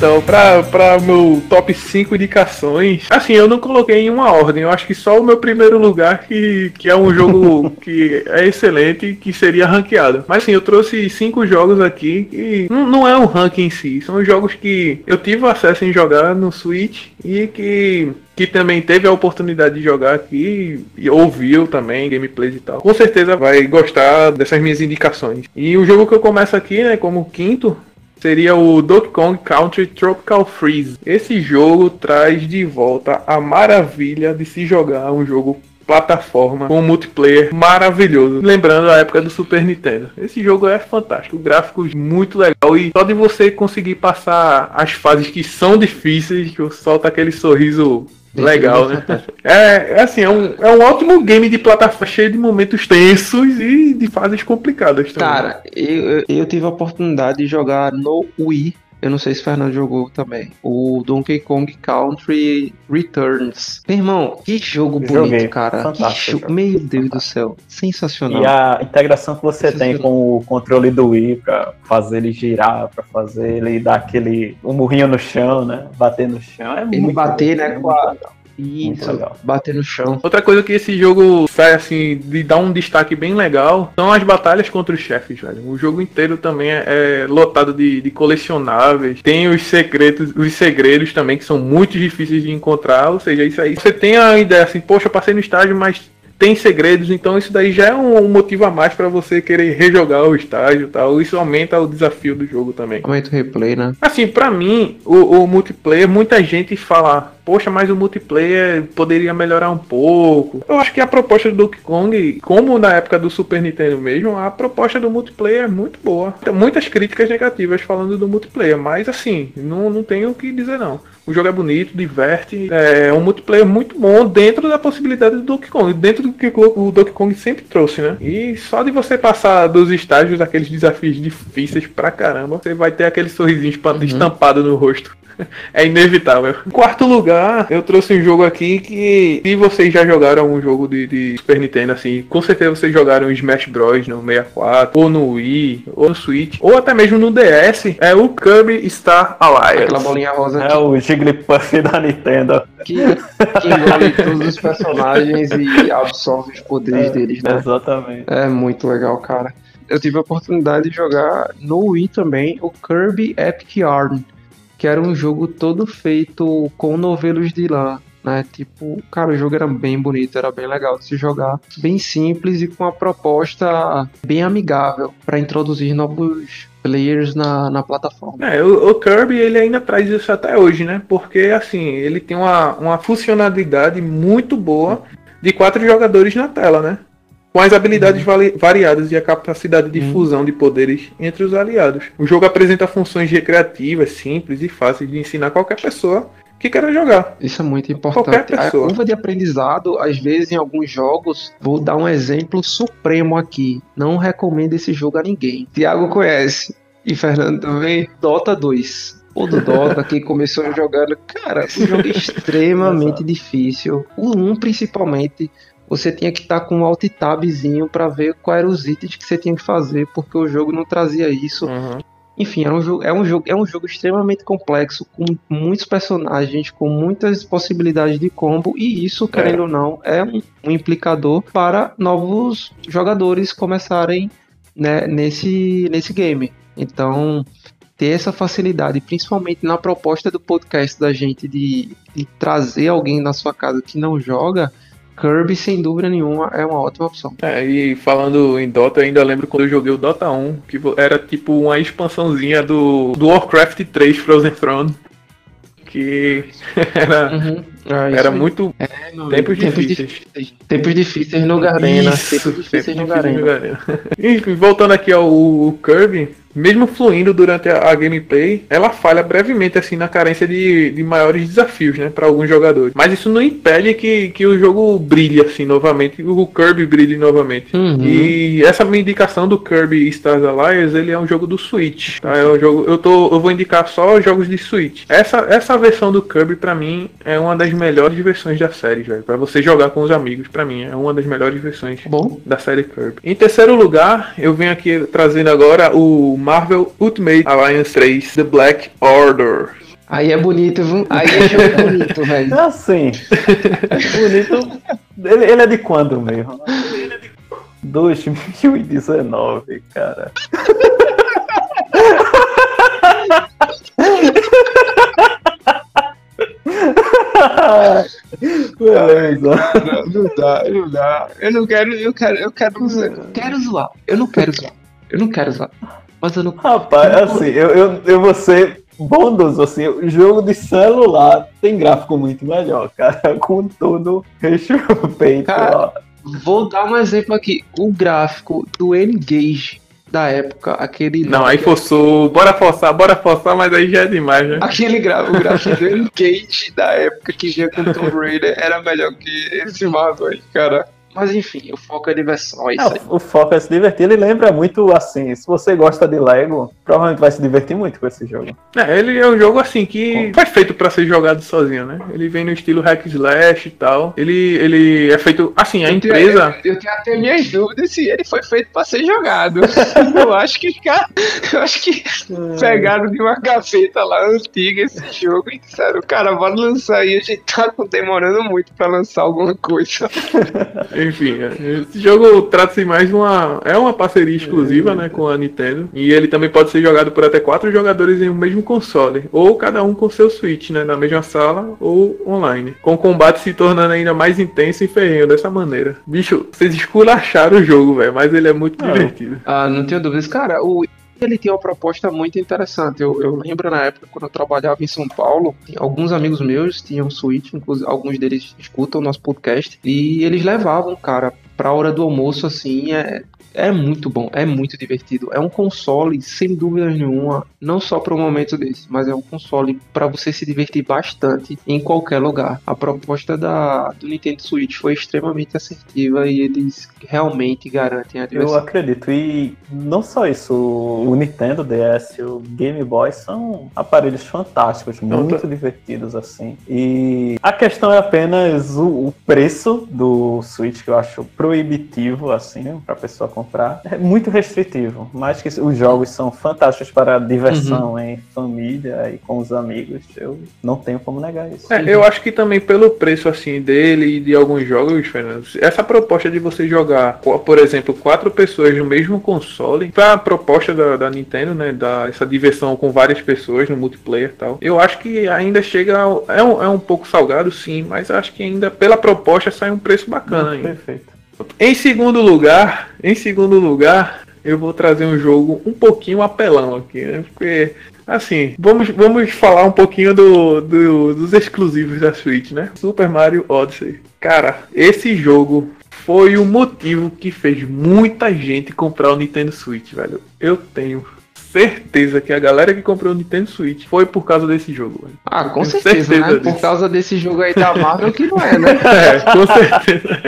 Então, pra, pra meu top 5 indicações, assim, eu não coloquei em uma ordem. Eu acho que só o meu primeiro lugar, que, que é um jogo *laughs* que é excelente, que seria ranqueado. Mas assim, eu trouxe cinco jogos aqui que não, não é um ranking em si. São jogos que eu tive acesso em jogar no Switch e que que também teve a oportunidade de jogar aqui e ouviu também gameplays e tal. Com certeza vai gostar dessas minhas indicações. E o jogo que eu começo aqui, né, como quinto, seria o Donkey Kong Country Tropical Freeze. Esse jogo traz de volta a maravilha de se jogar um jogo plataforma com um multiplayer maravilhoso. Lembrando a época do Super Nintendo. Esse jogo é fantástico, gráficos muito legal e só de você conseguir passar as fases que são difíceis, que solta aquele sorriso Legal, né? É, é assim, é um, é um ótimo game de plataforma cheio de momentos tensos e de fases complicadas também. Cara, eu, eu tive a oportunidade de jogar no Wii. Eu não sei se o Fernando jogou também. O Donkey Kong Country Returns. Meu irmão, que jogo bonito, Joguei. cara. Fantástico. Meu Deus do céu. Sensacional. E a integração que você tem com o controle do Wii pra fazer ele girar, pra fazer ele dar aquele um murrinho no chão, né? Bater no chão. É Ele muito bater, legal, né, é com a- Isso, bater no chão. Outra coisa que esse jogo sai assim, de dar um destaque bem legal, são as batalhas contra os chefes, velho. O jogo inteiro também é, é lotado de, de colecionáveis. Tem os segredos, os segredos também, que são muito difíceis de encontrar. Ou seja, isso aí. Você tem a ideia assim, poxa, eu passei no estágio, mas tem segredos, então isso daí já é um, motivo a mais pra você querer rejogar o estágio e tal. Isso aumenta o desafio do jogo também. Aumenta o replay, né? Assim, pra mim, o, o multiplayer, muita gente fala, poxa, mas o multiplayer poderia melhorar um pouco. Eu acho que a proposta do Donkey Kong, como na época do Super Nintendo mesmo, a proposta do multiplayer é muito boa. Tem muitas críticas negativas falando do multiplayer, mas assim, não, não tenho o que dizer não. O jogo é bonito, diverte, é um multiplayer muito bom dentro da possibilidade do Donkey Kong, dentro do que o Donkey Kong sempre trouxe, né? E só de você passar dos estágios daqueles desafios difíceis pra caramba, você vai ter aquele sorrisinho espa- estampado no rosto. *laughs* É inevitável. Em quarto lugar, eu trouxe um jogo aqui que, se vocês já jogaram um jogo de, de Super Nintendo, assim, com certeza vocês jogaram Smash Bros. no 64, ou no Wii, ou no Switch, ou até mesmo no DS, é o Kirby Star Alliance. Aquela bolinha rosa É o Jigglypuff da Nintendo. que, que engole todos os personagens e absorve os poderes deles, né? Exatamente. É muito legal, cara. Eu tive a oportunidade de jogar no Wii também o Kirby Epic Yarn, que era um jogo todo feito com novelos de lã, né? Tipo, cara, o jogo era bem bonito, era bem legal de se jogar, bem simples e com uma proposta bem amigável para introduzir novos players na, na plataforma. É, o, o Kirby ele ainda traz isso até hoje, né? Porque assim, ele tem uma, uma funcionalidade muito boa de quatro jogadores na tela, né? Com as habilidades vali- variadas e a capacidade de fusão de poderes entre os aliados. O jogo apresenta funções recreativas, simples e fáceis de ensinar qualquer pessoa que queira jogar. Isso é muito importante. A curva de aprendizado, às vezes, em alguns jogos, vou dar um exemplo supremo aqui. Não recomendo esse jogo a ninguém. Tiago conhece. E Fernando também. Dota 2. O do Dota, que começou jogando. Cara, um jogo *laughs* extremamente difícil. O 1, principalmente. você tinha que estar tá com um alt tabzinho para ver quais eram os itens que você tinha que fazer, porque o jogo não trazia isso. Uhum. Enfim, era um jogo, é, um jogo, é um jogo extremamente complexo, com muitos personagens, com muitas possibilidades de combo, e isso, querendo é. ou não, é um, um, implicador para novos jogadores começarem né, nesse, nesse game. Então, ter essa facilidade, principalmente na proposta do podcast da gente de, de trazer alguém na sua casa que não joga, Kirby, sem dúvida nenhuma, é uma ótima opção. É, e falando em Dota, eu ainda lembro quando eu joguei o Dota 1, que era tipo uma expansãozinha do, do Warcraft 3 Frozen Throne. Que *laughs* era, uhum. Ah, era muito. É, tempos, tempos difíceis. difíceis. Tempos difíceis no Garena. Tempos difíceis no Garena. *laughs* Enfim, voltando aqui ao Kirby, mesmo fluindo durante a, a, gameplay, ela falha brevemente assim na carência de, de maiores desafios, né, para alguns jogadores. Mas isso não impede que, que o jogo brilhe assim novamente, o Kirby brilhe novamente. Uhum. E essa minha indicação do Kirby Stars Alliance, ele é um jogo do Switch. Tá? É um jogo, eu tô, eu vou indicar só jogos de Switch. Essa essa versão do Kirby para mim é uma das melhores versões da série, velho. Para você jogar com os amigos, para mim é uma das melhores versões Bom. da série Kirby. Em terceiro lugar, eu venho aqui trazendo agora o Marvel Ultimate Alliance 3 The Black Order. Aí é bonito, viu? Aí é jogo bonito, velho. É assim. bonito. Ele, ele, é de quando mesmo? Ele é de 2019, cara. Beleza. Não, não, dá, não dá. Eu não quero, eu quero, eu quero, eu quero zoar. Eu não quero zoar. Eu não quero zoar. Mas eu não. Rapaz, eu não... assim, eu, eu, eu vou ser bondoso, assim, o jogo de celular tem gráfico muito melhor, cara, *laughs* com todo respeito. Cara, vou dar um exemplo aqui. O gráfico do N-Gage da época, aquele. Não, aí forçou, bora forçar, bora forçar, mas aí já é demais, né? Aquele gráfico, o gráfico do N-Gage *laughs* da época que vinha com Tomb Raider era melhor que esse Marvel aí, cara. Mas enfim, o foco é diversão, é isso é, O foco é se divertir, ele lembra muito assim, se você gosta de Lego, provavelmente vai se divertir muito com esse jogo. É, ele é um jogo assim que foi feito para ser jogado sozinho, né? Ele vem no estilo hack slash e tal. Ele, ele é feito assim, a eu empresa. Tenho, eu, eu, tenho até minhas dúvidas se ele foi feito para ser jogado. *laughs* eu acho que cara, eu acho que pegaram de uma gaveta lá antiga esse jogo e disseram, cara, bora lançar aí, a gente tá demorando muito para lançar alguma coisa. *laughs* Enfim, esse jogo trata-se mais de uma. É uma parceria exclusiva, né, com a Nintendo. E ele também pode ser jogado por até quatro jogadores em um mesmo console. Ou cada um com seu Switch, né? Na mesma sala ou online. Com o combate se tornando ainda mais intenso e ferrenho dessa maneira. Bicho, vocês esculacharam o jogo, velho. Mas ele é muito não. divertido. Ah, não tenho dúvidas. Cara, o ele tinha uma proposta muito interessante. Eu, eu, lembro na época quando eu trabalhava em São Paulo, alguns amigos meus tinham Switch, inclusive alguns deles escutam o nosso podcast, e eles levavam, cara, pra hora do almoço, assim, é, é muito bom, é muito divertido. É um console, sem dúvida nenhuma, não só para um momento desse, mas é um console para você se divertir bastante em qualquer lugar. A proposta da, do Nintendo Switch foi extremamente assertiva e eles realmente garantem a diversão. Eu acredito, e não só isso, o Nintendo DS e o Game Boy são aparelhos fantásticos, muito divertidos assim. E a questão é apenas o, o preço do Switch, que eu acho proibitivo, assim, para pessoa comprar. É muito restritivo, mas que os jogos são fantásticos para diversão uhum. em família e com os amigos. Eu não tenho como negar isso. É, eu acho que também pelo preço assim dele e de alguns jogos, Fernando, essa proposta de você jogar, por exemplo, quatro pessoas no mesmo console, foi a proposta da, da Nintendo, né, da essa diversão com várias pessoas no multiplayer e tal. Eu acho que ainda chega é um, é um pouco salgado, sim, mas acho que ainda pela proposta sai um preço bacana ainda. Perfeito. Em segundo lugar, em segundo lugar, eu vou trazer um jogo um pouquinho apelão aqui, né? Porque, assim, vamos, vamos falar um pouquinho do, do, dos exclusivos da Switch, né? Super Mario Odyssey. Cara, esse jogo foi o motivo que fez muita gente comprar o Nintendo Switch, velho. Eu tenho certeza que a galera que comprou o Nintendo Switch foi por causa desse jogo. Velho. Ah, com certeza, certeza né? Por causa desse jogo aí da Marvel que não é, né? *laughs* É, com certeza.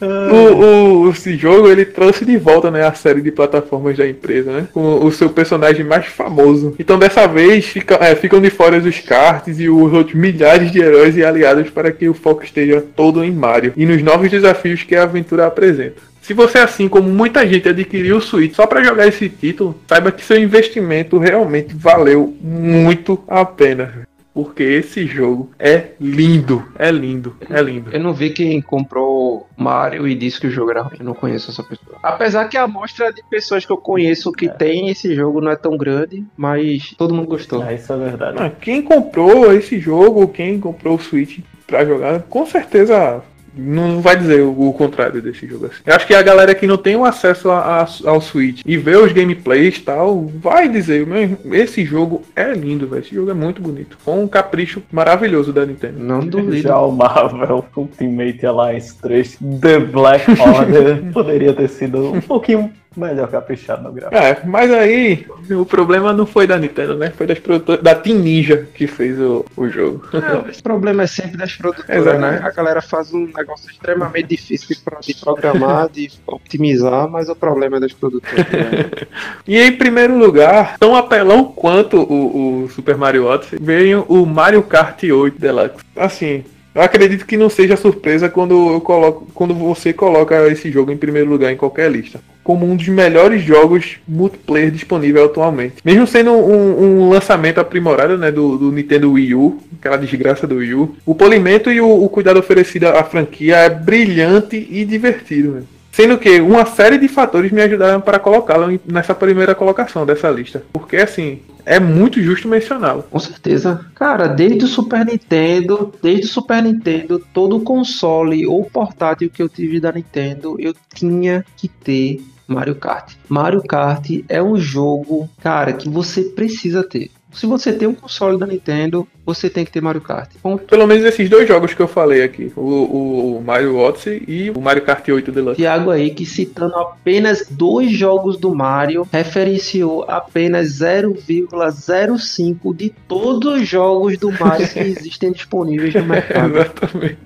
*laughs* o, o, esse jogo ele trouxe de volta né, a série de plataformas da empresa, né? Com o seu personagem mais famoso. Então dessa vez fica, é, ficam de fora os cards e os outros milhares de heróis e aliados para que o foco esteja todo em Mario e nos novos desafios que a aventura apresenta. Se você, assim como muita gente, adquiriu o Switch só para jogar esse título, saiba que seu investimento realmente valeu muito a pena. Porque esse jogo é lindo, é lindo, é lindo. Eu não vi quem comprou Mario e disse que o jogo era ruim. Eu não conheço essa pessoa. Apesar que a amostra de pessoas que eu conheço que é. tem esse jogo não é tão grande, mas todo mundo gostou. É, isso é verdade. Ah, quem comprou esse jogo, quem comprou o Switch para jogar, com certeza não vai dizer o, o, contrário desse jogo assim. Eu acho que a galera que não tem o acesso a, a, ao Switch e vê os gameplays e tal, vai dizer, esse jogo é lindo, velho. Esse jogo é muito bonito. Com um capricho maravilhoso da Nintendo. Não duvido. Já o Marvel Ultimate Alliance 3 The Black Order *laughs* poderia ter sido um pouquinho Melhor caprichado no gráfico. É, mas aí o problema não foi da Nintendo, né? Foi das produtoras, da Team Ninja que fez o, o jogo. É, esse problema é sempre das produtoras, né? A galera faz um negócio extremamente difícil de, programar, de optimizar, mas o problema é das produtoras. Né? *laughs* e em primeiro lugar, tão apelão quanto o, o Super Mario Odyssey, veio o Mario Kart 8 Deluxe. Assim, eu acredito que não seja surpresa quando, eu coloco, quando você coloca esse jogo em primeiro lugar em qualquer lista. Como um dos melhores jogos multiplayer disponível atualmente. Mesmo sendo um, um lançamento aprimorado né, do, do, Nintendo Wii U, aquela desgraça do Wii U, o polimento e o, o cuidado oferecido à franquia é brilhante e divertido. Né? Sendo que uma série de fatores me ajudaram para colocá-lo nessa primeira colocação dessa lista. Porque assim, é muito justo mencioná-lo. Com certeza. Cara, desde o Super Nintendo, desde o Super Nintendo, todo console ou portátil que eu tive da Nintendo, eu tinha que ter Mario Kart. Mario Kart é um jogo, cara, que você precisa ter. Se você tem um console da Nintendo, você tem que ter Mario Kart. Ponto. Pelo menos esses dois jogos que eu falei aqui, o, o Mario Odyssey e o Mario Kart 8 Deluxe. Tiago aí, que citando apenas dois jogos do Mario, referenciou apenas 0,05 de todos os jogos do Mario que *laughs* existem disponíveis no mercado. Exatamente.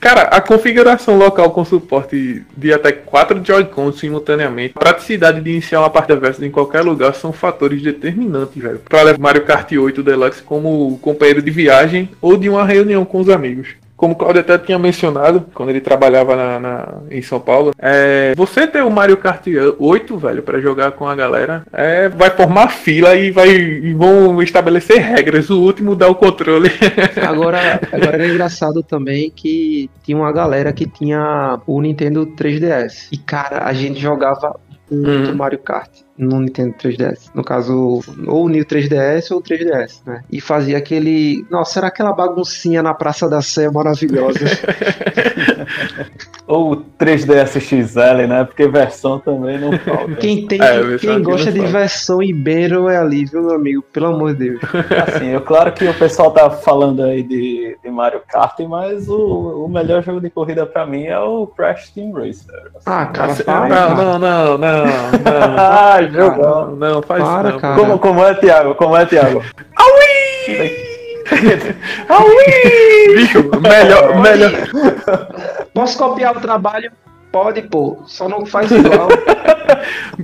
Cara, a configuração local com suporte de até 4 Joy-Cons simultaneamente, praticidade de iniciar uma partida versus em qualquer lugar são fatores determinantes, velho, para levar Mario Kart 8 Deluxe como companheiro de viagem ou de uma reunião com os amigos como o Claudio até tinha mencionado quando ele trabalhava na, na em São Paulo, é, você ter o Mario Kart 8, velho, para jogar com a galera, é, vai formar fila e vai e vão estabelecer regras. O último dá o controle. *laughs* Agora, agora é engraçado também que tinha uma galera que tinha o Nintendo 3DS. E cara, a gente jogava muito uhum. Mario Kart no Nintendo 3DS. No caso, ou o New 3DS ou o 3DS, né? E fazia aquele. Nossa, era aquela baguncinha na Praça da Sé maravilhosa. *laughs* ou o 3DS XL, né? Porque versão também não falta. Quem, tem, é, quem gosta de falta. versão Ibero é ali, viu, meu amigo? Pelo amor de Deus. Assim, é claro que o pessoal tá falando aí de, de Mario Kart, mas o, o melhor jogo de corrida pra mim é o Crash Team Racer. Assim, ah, cara, não, não, não, não, não. Não, não, faz Para, não. Cara. Como, como é, Thiago? Como é, Thiago? Aui! Aui! Bicho, melhor, melhor. Posso copiar o trabalho? Pode, pô. Só não faz *laughs* igual.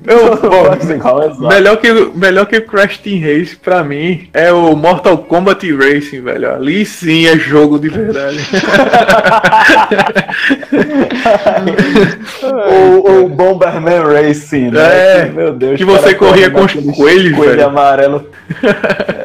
Eu, bom, melhor, que, melhor que o Crash Team Race, pra mim, é o Mortal Kombat Racing, velho. Ali sim é jogo de verdade. *laughs* o, o Bomberman Racing, né? É, que, meu Deus. Que você corria com os coelhos, coelho velho. amarelo. *laughs*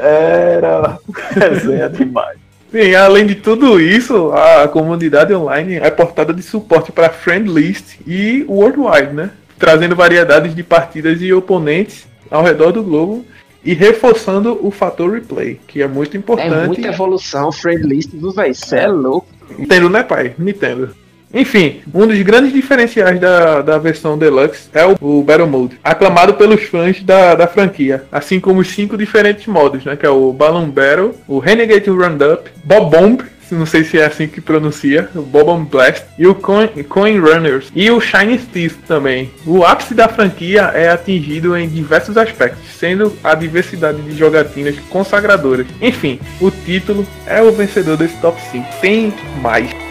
Era resenha demais. Sim, além de tudo isso, a comunidade online é portada de suporte para Friend List e Worldwide, né? Trazendo variedades de partidas e oponentes ao redor do globo e reforçando o fator replay, que é muito importante. É muita evolução, Friend List, velho? Você é louco. Nintendo, né, pai? Nintendo. Enfim, um dos grandes diferenciais da, da versão Deluxe é o, o Battle Mode, aclamado pelos fãs da, da franquia, assim como os cinco diferentes modos, né, que é o Balloon Battle, o Renegade Roundup, Bob Bomb, não sei se é assim que pronuncia, o Bomb Blast e o Coin, Coin Runners e o Shiny Thief também. O ápice da franquia é atingido em diversos aspectos, sendo a diversidade de jogatinas consagradoras. Enfim, o título é o vencedor desse top 5. Tem mais.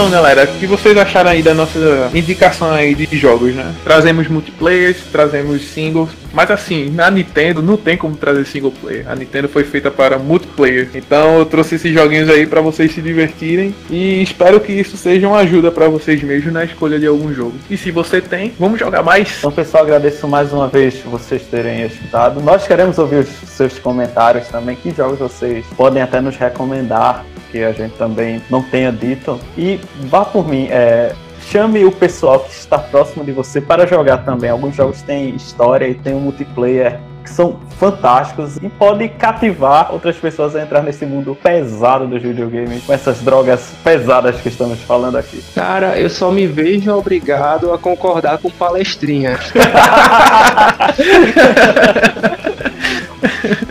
Então, galera, o que vocês acharam aí da nossa indicação aí de jogos, né? Trazemos multiplayers, trazemos singles, mas assim, na Nintendo não tem como trazer single player. A Nintendo foi feita para multiplayer. Então eu trouxe esses joguinhos aí para vocês se divertirem e espero que isso seja uma ajuda para vocês mesmos na escolha de algum jogo. E se você tem, vamos jogar mais. Então, pessoal, agradeço mais uma vez vocês terem escutado. Nós queremos ouvir os seus comentários também. Que jogos vocês podem até nos recomendar que a gente também não tenha dito. E vá por mim, é, chame o pessoal que está próximo de você para jogar também. Alguns jogos têm história e tem um multiplayer que são fantásticos e pode cativar outras pessoas a entrar nesse mundo pesado dos videogames, com essas drogas pesadas que estamos falando aqui. Cara, eu só me vejo obrigado a concordar com palestrinha. *laughs*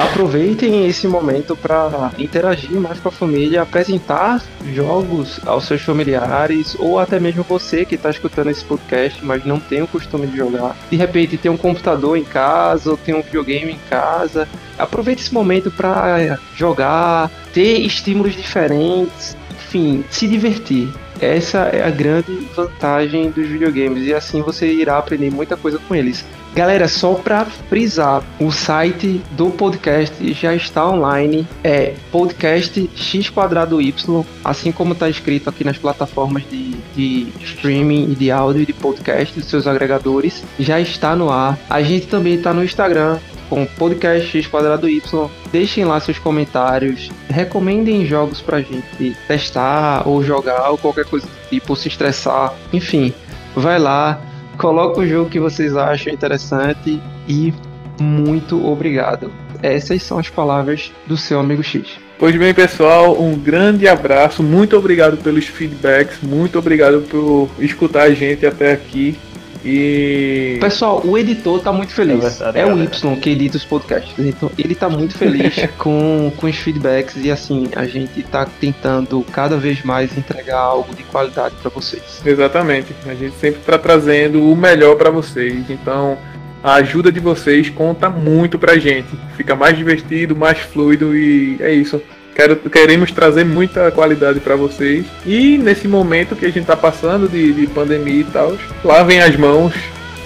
Aproveitem esse momento para interagir mais com a família, apresentar jogos aos seus familiares ou até mesmo você que está escutando esse podcast, mas não tem o costume de jogar. De repente tem um computador em casa ou tem um videogame em casa. Aproveite esse momento para jogar, ter estímulos diferentes, enfim, se divertir. Essa é a grande vantagem dos videogames e assim você irá aprender muita coisa com eles. Galera, só para frisar, o site do podcast já está online, é podcast x quadrado y, assim como está escrito aqui nas plataformas de, de streaming e de áudio e de podcast dos seus agregadores, já está no ar. A gente também está no Instagram, com podcast quadrado Y. Deixem lá seus comentários, recomendem jogos pra gente testar ou jogar ou qualquer coisa do tipo, se estressar, enfim, vai lá, coloca o jogo que vocês acham interessante e muito obrigado. Essas são as palavras do seu amigo X. Pois bem, pessoal, um grande abraço, muito obrigado pelos feedbacks, muito obrigado por escutar a gente até aqui. E. Pessoal, o editor tá muito feliz. É, verdade, é o Y que edita os podcasts. Então, ele tá muito feliz *laughs* com, com os feedbacks e assim, a gente tá tentando cada vez mais entregar algo de qualidade para vocês. Exatamente. A gente sempre tá trazendo o melhor para vocês. Então, a ajuda de vocês conta muito pra gente. Fica mais divertido, mais fluido e é isso. Quero, queremos trazer muita qualidade para vocês. E nesse momento que a gente está passando de, de pandemia e tal, lavem as mãos,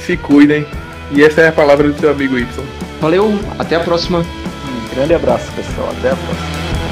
se cuidem. E essa é a palavra do seu amigo Y. Valeu, até a próxima. Um grande abraço, pessoal. Até a próxima.